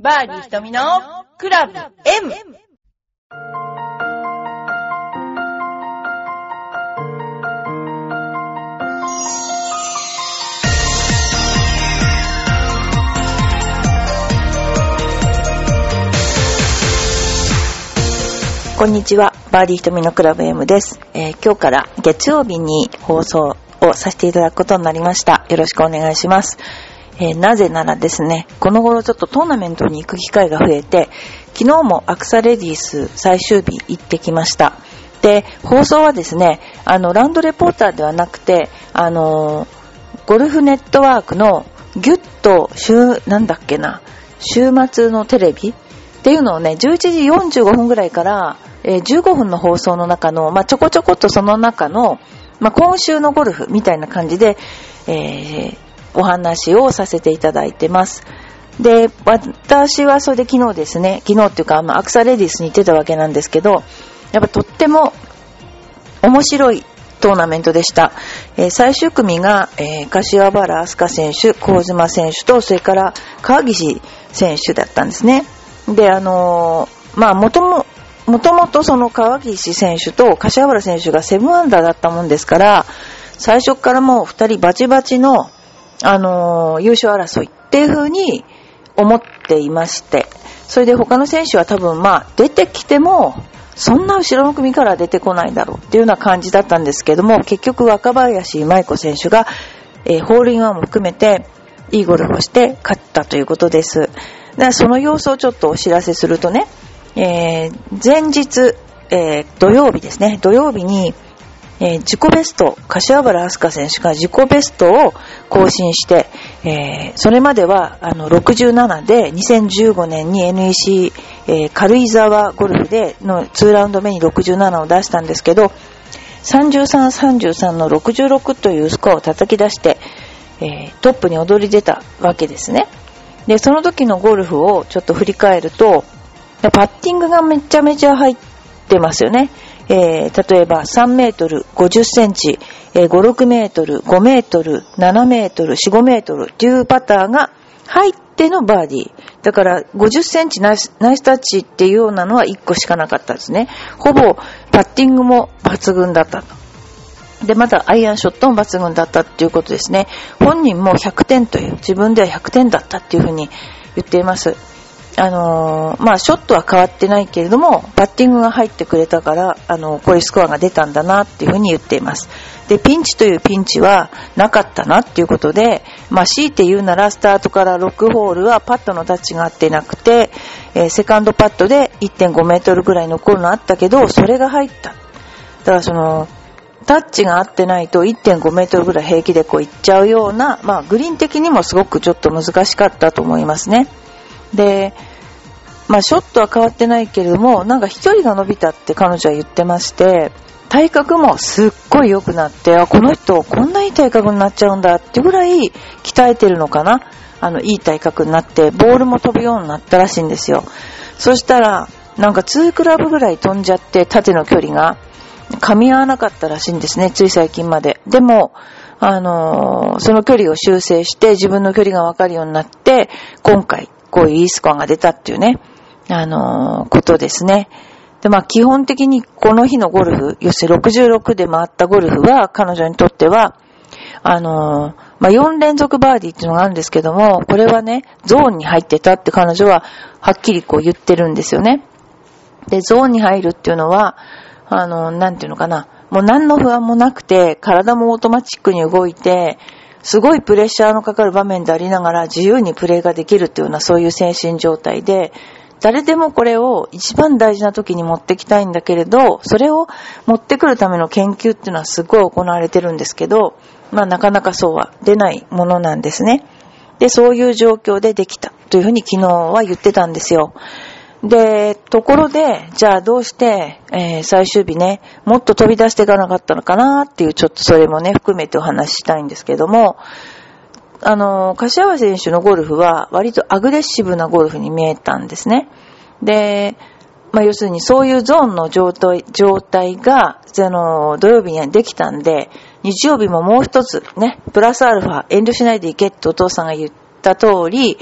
バーディー瞳のクラブ M! こんにちは。バーディー瞳のクラブ M です、えー今日から月曜日に放送をさせていただくことになりました。よろしくお願いします。えーなぜならですね、この頃ちょっとトーナメントに行く機会が増えて、昨日もアクサレディース最終日行ってきました。で、放送はですね、あの、ランドレポーターではなくて、あのーゴルフネットワークのギュッと週、なんだっけな、週末のテレビっていうのをね、11時45分ぐらいから、えー15分の放送の中の、まあ、ちょこちょこっとその中の、まあ、今週のゴルフみたいな感じで、えーお話をさせていただいてます。で、私はそれで昨日ですね、昨日っていうか、まあ、アクサレディスに行ってたわけなんですけど、やっぱとっても面白いトーナメントでした。えー最終組が、えー柏原明日香選手、香妻選手と、それから川岸選手だったんですね。で、あのーまあ、もとも、もともとその川岸選手と柏原選手が7アンダーだったもんですから、最初からもう二人バチバチの、あのー優勝争いっていう風に思っていまして、それで他の選手は多分まあ出てきても、そんな後ろの組から出てこないだろうっていうような感じだったんですけども、結局若林舞子選手が、えーホールインワンも含めていいゴルフをして勝ったということです。でその様子をちょっとお知らせするとね、えー前日、えー土曜日ですね、土曜日に、えー自己ベスト、柏原明日香選手が自己ベストを更新して、えーそれまではあの67で2015年に NEC、えー軽井沢ゴルフでの2ラウンド目に67を出したんですけど、33、33の66というスコアを叩き出して、えトップに躍り出たわけですね。で、その時のゴルフをちょっと振り返ると、パッティングがめちゃめちゃ入ってますよね。えー例えば3メートル50センチ、えー5、6メートル、5メートル、7メートル、4、5メートルっていうパターが入ってのバーディー。だから50センチナイスナイスタッチっていうようなのは1個しかなかったですね。ほぼパッティングも抜群だったと。で、またアイアンショットも抜群だったっていうことですね。本人も100点という、自分では100点だったっていうふうに言っています。あのーまあ、ショットは変わってないけれども、バッティングが入ってくれたから、あのこういうスコアが出たんだなっていうふうに言っています。で、ピンチというピンチはなかったなっていうことで、まあ、強いて言うなら、スタートから6ホールはパットのタッチが合ってなくて、えーセカンドパットで1.5メートルぐらい残るのあったけど、それが入った。だからその、タッチが合ってないと1.5メートルぐらい平気でこう行っちゃうような、まあグリーン的にもすごくちょっと難しかったと思いますね。で、まあショットは変わってないけれども、なんか飛距離が伸びたって彼女は言ってまして、体格もすっごい良くなって、あ、この人こんないい体格になっちゃうんだってぐらい鍛えてるのかな。あの、いい体格になって、ボールも飛ぶようになったらしいんですよ。そしたら、なんか2クラブぐらい飛んじゃって、縦の距離が。噛み合わなかったらしいんですね、つい最近まで。でも、あのーその距離を修正して自分の距離がわかるようになって、今回、こういういいスコアが出たっていうね、あのーことですね。で、まあ基本的にこの日のゴルフ、要するに66で回ったゴルフは、彼女にとっては、あのーまあ4連続バーディーっていうのがあるんですけども、これはね、ゾーンに入ってたって彼女は、はっきりこう言ってるんですよね。で、ゾーンに入るっていうのは、あの、なんていうのかな。もう何の不安もなくて、体もオートマチックに動いて、すごいプレッシャーのかかる場面でありながら自由にプレーができるっていうようなそういう精神状態で、誰でもこれを一番大事な時に持ってきたいんだけれど、それを持ってくるための研究っていうのはすごい行われてるんですけど、まあなかなかそうは出ないものなんですね。で、そういう状況でできたというふうに昨日は言ってたんですよ。で、ところで、じゃあどうして、えー最終日ね、もっと飛び出していかなかったのかなっていう、ちょっとそれもね、含めてお話ししたいんですけども、あの、柏原選手のゴルフは割とアグレッシブなゴルフに見えたんですね。で、まあ、要するにそういうゾーンの状態状態が、その、土曜日にはできたんで、日曜日ももう一つね、プラスアルファ、遠慮しないでいけってお父さんが言った通り、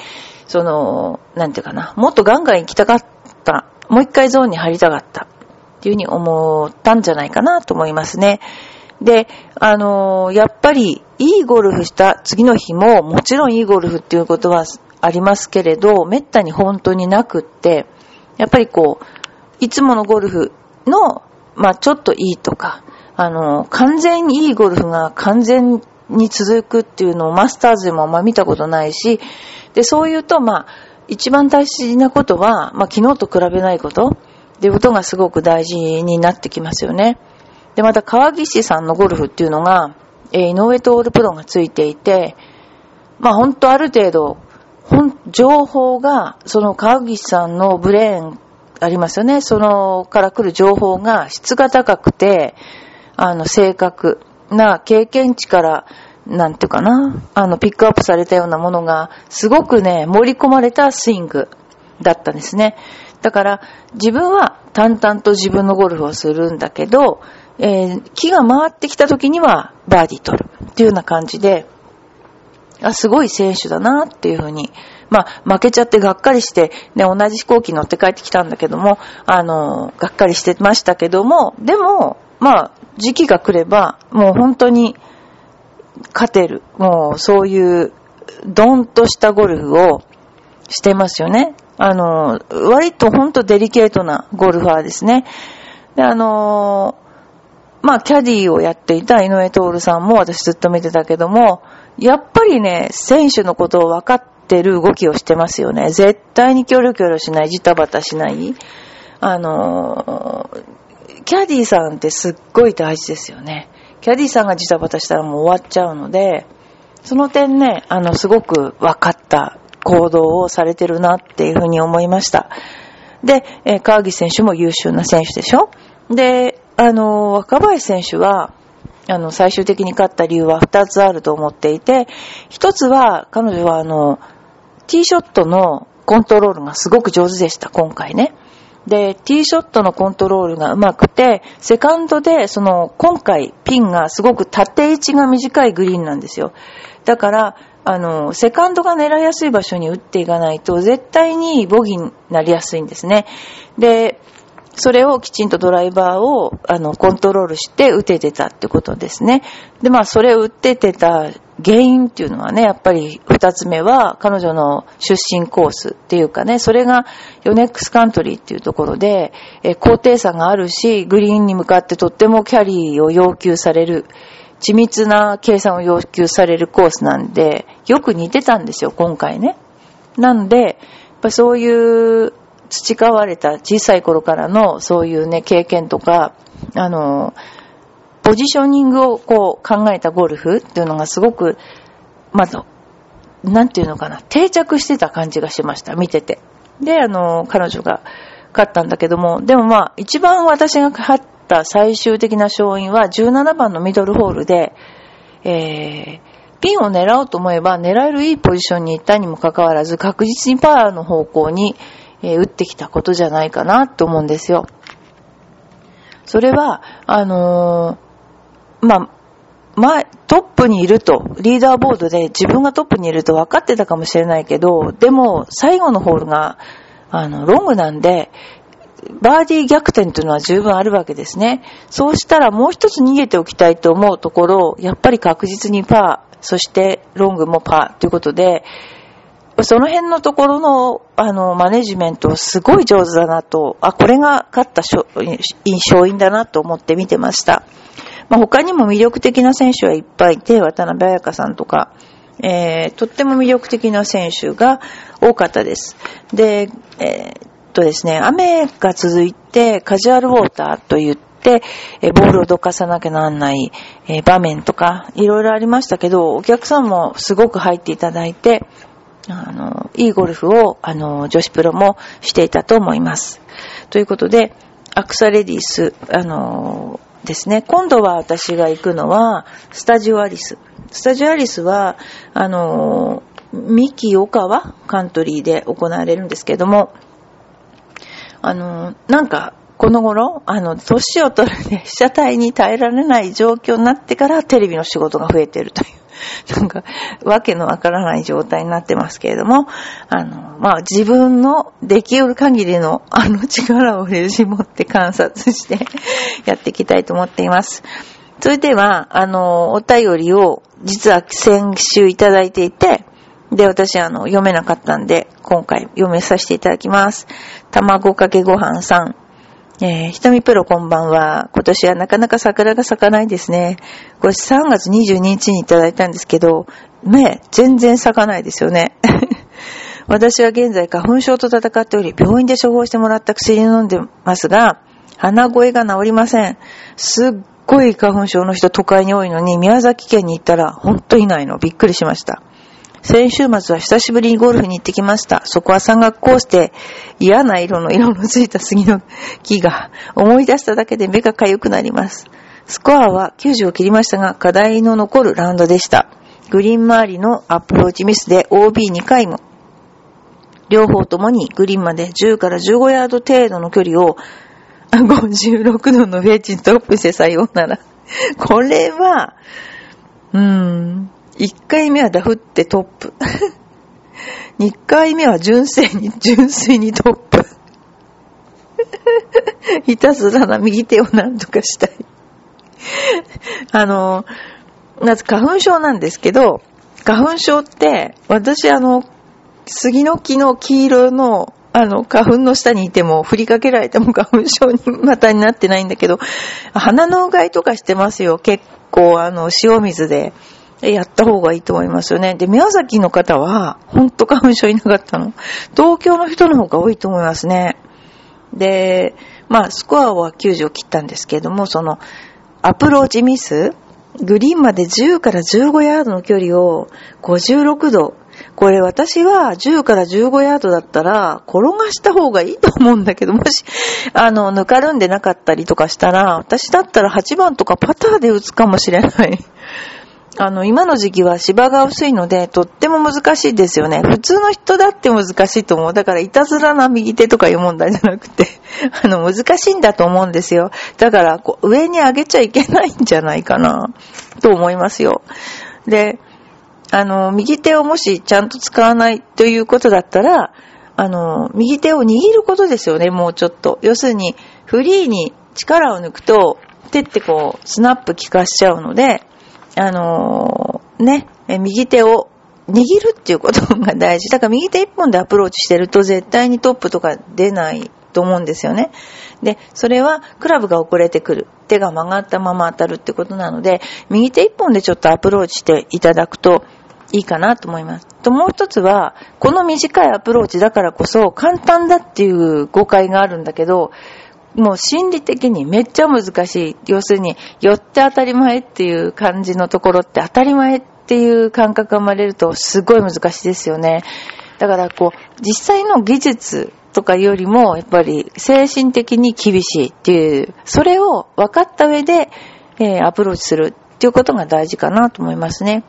その、なんていうかな、もっとガンガン行きたかった、もう一回ゾーンに入りたかった、っていうふうに思ったんじゃないかなと思いますね。で、あのーやっぱり、いいゴルフした次の日も、もちろんいいゴルフっていうことはありますけれど、めったに本当になくって、やっぱりこう、いつものゴルフの、まあちょっといいとか、あのー完全にいいゴルフが完全に続くっていうのをマスターズでもあんま見たことないし、で、そう言うと、まあ、一番大事なことは、まあ昨日と比べないことっていうことがすごく大事になってきますよね。で、また川岸さんのゴルフっていうのが、えー井上徹プロがついていて、まあ本当ある程度、情報が、その川岸さんのブレーンありますよね。そのから来る情報が質が高くて、あの、正確な経験値から、なんていうかな、あの、ピックアップされたようなものが、すごくね、盛り込まれたスイングだったんですね。だから、自分は淡々と自分のゴルフをするんだけど、えー気が回ってきた時にはバーディー取るっていうような感じで、あ、すごい選手だなっていうふうに、まあ、負けちゃってがっかりして、ね、同じ飛行機乗って帰ってきたんだけども、あの、がっかりしてましたけども、でも、まあ、時期が来れば、もう本当に勝てる。もう、そういう、ドンとしたゴルフをしてますよね。あの、割と本当デリケートなゴルファーですね。で、あのまあ、キャディーをやっていた井上徹さんも私ずっと見てたけども、やっぱりね、選手のことを分かってる動きをしてますよね。絶対にキョロキョロしない、ジタバタしない。あのーキャディーさんってすっごい大事ですよね。キャディーさんがジタバタしたらもう終わっちゃうので、その点ね、あの、すごく分かった行動をされてるなっていうふうに思いました。で、えー川岸選手も優秀な選手でしょ？で、あの、若林選手は、あの、最終的に勝った理由は2つあると思っていて、1つは、彼女はあの、ティーショットのコントロールがすごく上手でした、今回ね。で、ティーショットのコントロールが上手くて、セカンドで、その、今回、ピンがすごく縦位置が短いグリーンなんですよ。だから、あの、セカンドが狙いやすい場所に打っていかないと、絶対にボギーになりやすいんですね。で、それをきちんとドライバーを、あの、コントロールして打ててたってことですね。で、まあ、それを打ててた原因っていうのはね、やっぱり二つ目は彼女の出身コースっていうかね、それがヨネックスカントリーっていうところで、え高低差があるし、グリーンに向かってとってもキャリーを要求される、緻密な計算を要求されるコースなんで、よく似てたんですよ、今回ね。なんで、やっぱそういう培われた小さい頃からのそういうね、経験とか、あの、ポジショニングをこう考えたゴルフっていうのがすごく、まず、なんていうのかな、定着してた感じがしました、見てて。で、あの、彼女が勝ったんだけども、でもまあ、一番私が勝った最終的な勝因は17番のミドルホールで、えー、ピンを狙おうと思えば狙えるいいポジションに行ったにもかかわらず確実にパワーの方向に、え打ってきたことじゃないかなと思うんですよ。それは、あのーまあ、前、トップにいると、リーダーボードで自分がトップにいると分かってたかもしれないけど、でも最後のホールが、あの、ロングなんで、バーディー逆転というのは十分あるわけですね。そうしたらもう一つ逃げておきたいと思うところ、やっぱり確実にパー、そしてロングもパーということで、その辺のところの、あの、マネジメントすごい上手だなと、あ、これが勝った勝因だなと思って見てました。まあ、他にも魅力的な選手はいっぱいいて、渡辺彩香さんとか、えー、とっても魅力的な選手が多かったです。で、えーっとですね、雨が続いてカジュアルウォーターと言って、えーボールをどかさなきゃならない、え場面とか、いろいろありましたけど、お客さんもすごく入っていただいて、あの、いいゴルフを、あの、女子プロもしていたと思います。ということで、アクサレディス、あの、ですね。今度は私が行くのは、スタジオアリス。スタジオアリスは、あの、三木岡川カントリーで行われるんですけども、あの、なんか、この頃、あの、年を取るね、被写体に耐えられない状況になってからテレビの仕事が増えているという。なんか、わけのわからない状態になってますけれども、あの、まあ、自分のできうる限りのあの力を絞って観察して やっていきたいと思っています。それでは、あの、お便りを実は先週いただいていて、で、私、あの、読めなかったんで、今回読めさせていただきます。卵かけご飯さん。えー、ひとみプロこんばんは。今年はなかなか桜が咲かないですね。これ3月22日にいただいたんですけど、ね、全然咲かないですよね。私は現在花粉症と戦っており、病院で処方してもらった薬を飲んでますが、鼻声が治りません。すっごい花粉症の人都会に多いのに、宮崎県に行ったらほんといないの。びっくりしました。先週末は久しぶりにゴルフに行ってきました。そこは山岳コースで嫌な色の色のついた杉の木が思い出しただけで目が痒くなります。スコアは90を切りましたが、課題の残るラウンドでした。グリーン周りのアプローチミスで OB2 回も。両方ともにグリーンまで10から15ヤード程度の距離を56度のウェッジにトップしてさようなら。これは、うーん、1回目はダフってトップ。2回目は純粋に、純粋にトップ。ひたすらな右手を何とかしたい。あの、まず花粉症なんですけど、花粉症って、私あの、杉の木の黄色の、あの、花粉の下にいても、振りかけられても花粉症にまたになってないんだけど、鼻のうがいとかしてますよ。結構、あの、塩水で。やった方がいいと思いますよね。で、宮崎の方は、ほんと花粉症いなかったの。東京の人の方が多いと思いますね。で、まあ、スコアは90を切ったんですけれども、その、アプローチミス、グリーンまで10から15ヤードの距離を56度。これ私は10から15ヤードだったら転がした方がいいと思うんだけど、もし、あの、ぬかるんでなかったりとかしたら、私だったら8番とかパターで打つかもしれない。あの、今の時期は芝が薄いので、とっても難しいですよね。普通の人だって難しいと思う。だから、いたずらな右手とかいう問題じゃなくて、あの、難しいんだと思うんですよ。だから、こう、上に上げちゃいけないんじゃないかな、と思いますよ。で、あの、右手をもしちゃんと使わないということだったら、あの、右手を握ることですよね、もうちょっと。要するに、フリーに力を抜くと、手ってこう、スナップ効かしちゃうので、あのー、ね、右手を握るっていうことが大事。だから右手一本でアプローチしてると絶対にトップとか出ないと思うんですよね。で、それはクラブが遅れてくる。手が曲がったまま当たるってことなので、右手一本でちょっとアプローチしていただくといいかなと思います。と、もう一つは、この短いアプローチだからこそ簡単だっていう誤解があるんだけど、もう心理的にめっちゃ難しい。要するに、寄って当たり前っていう感じのところって当たり前っていう感覚が生まれるとすごい難しいですよね。だからこう、実際の技術とかよりも、やっぱり精神的に厳しいっていう、それを分かった上で、えー、アプローチするっていうことが大事かなと思いますね。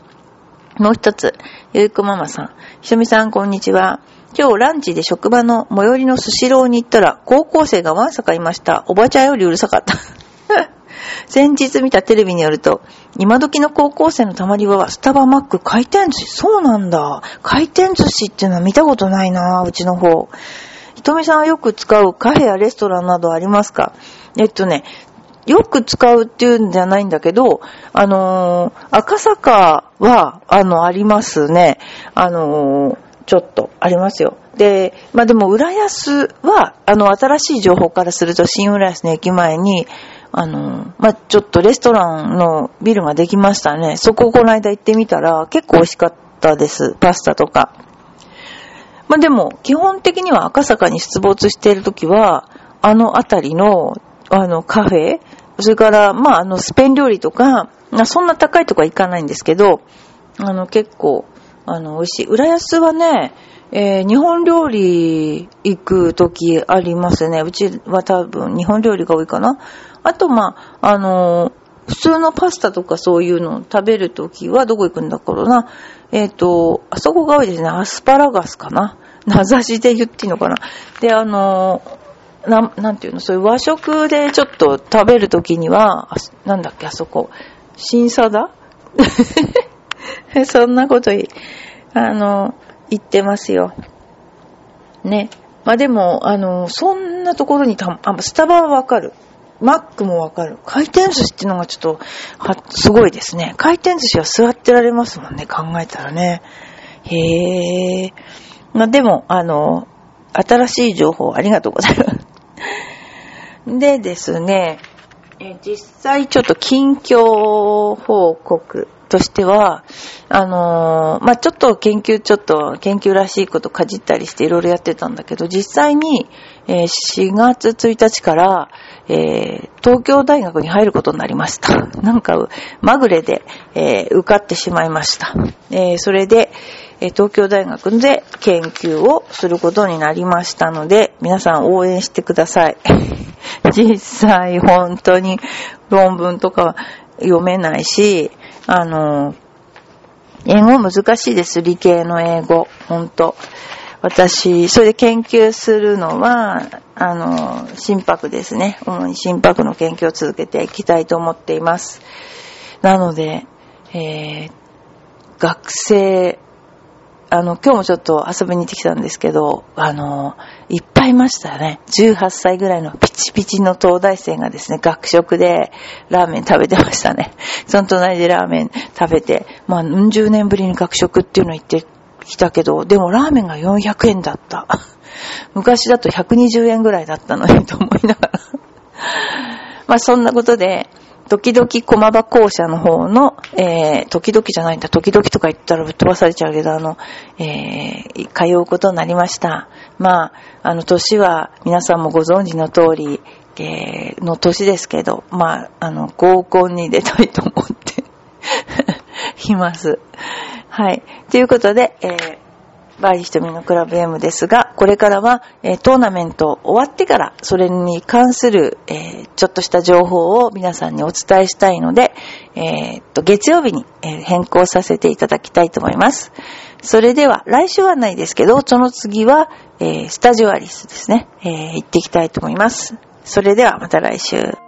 もう一つ、ゆうこママさん。ひとみさん、こんにちは。今日ランチで職場の最寄りのスシローに行ったら、高校生がわんさかいました。おばちゃんよりうるさかった。先日見たテレビによると、今時の高校生のたまり場はスタバマック回転寿司。そうなんだ。回転寿司っていうのは見たことないなうちの方。ひとみさんはよく使うカフェやレストランなどありますか？えっとね、よく使うっていうんじゃないんだけど、あのー、赤坂は、あの、ありますね。あのーちょっとありますよ。で、まあでも、浦安は、あの、新しい情報からすると、新浦安の駅前に、あの、まあちょっとレストランのビルができましたね。そこをこの間行ってみたら、結構美味しかったです。パスタとか。まあでも、基本的には赤坂に出没しているときは、あの辺りの、あの、カフェ、それから、まああの、スペイン料理とか、そんな高いとこは行かないんですけど、あの、結構、あの、美味しい。浦安はね、えー、日本料理行くときありますね。うちは多分日本料理が多いかな。あと、まあ、あのー、普通のパスタとかそういうのを食べるときはどこ行くんだろうな。えっ、ー、と、あそこが多いですね。アスパラガスかな。名指しで言っていいのかな。で、あのー、な、なんていうの、そういう和食でちょっと食べるときには、なんだっけ、あそこ、新サダ？そんなこと、あの、言ってますよ。ね。まあでも、あの、そんなところにた、あ、スタバはわかる。マックもわかる。回転寿司っていうのがちょっと、は、すごいですね。回転寿司は座ってられますもんね、考えたらね。へえ。まあでも、あの、新しい情報ありがとうございます。でですね、え実際ちょっと近況報告としては、あのー、まあ、ちょっと研究、ちょっと研究らしいことかじったりしていろいろやってたんだけど、実際に、えー、4月1日から、えー、東京大学に入ることになりました。なんか、まぐれで、え受かってしまいました。えそれで、え東京大学で研究をすることになりましたので、皆さん応援してください。実際、本当に論文とか読めないし、あの、英語難しいです、理系の英語。ほんと。私、それで研究するのは、あの、心拍ですね。主に心拍の研究を続けていきたいと思っています。なので、えー、学生あの、今日もちょっと遊びに行ってきたんですけど、あの、いいましたね。18歳ぐらいのピチピチの東大生がですね、学食でラーメン食べてましたね。その隣でラーメン食べて、まあ、うん十年ぶりに学食っていうの行ってきたけど、でもラーメンが400円だった。昔だと120円ぐらいだったのにと思いながら。まあ、そんなことで、時々駒場校舎の方の、えー、時々じゃないんだ、時々とか言ったらぶっ飛ばされちゃうけど、あの、えー、通うことになりました。まあ、あの、年は皆さんもご存知の通り、えー、の年ですけど、まあ、あの、合コンに出たいと思って います。はい。ということで、えーバーリ瞳のクラブ M ですが、これからは、え、トーナメント終わってから、それに関する、え、ちょっとした情報を皆さんにお伝えしたいので、えー、と、月曜日に、え変更させていただきたいと思います。それでは、来週はないですけど、その次は、えスタジオアリスですね、え行っていきたいと思います。それでは、また来週。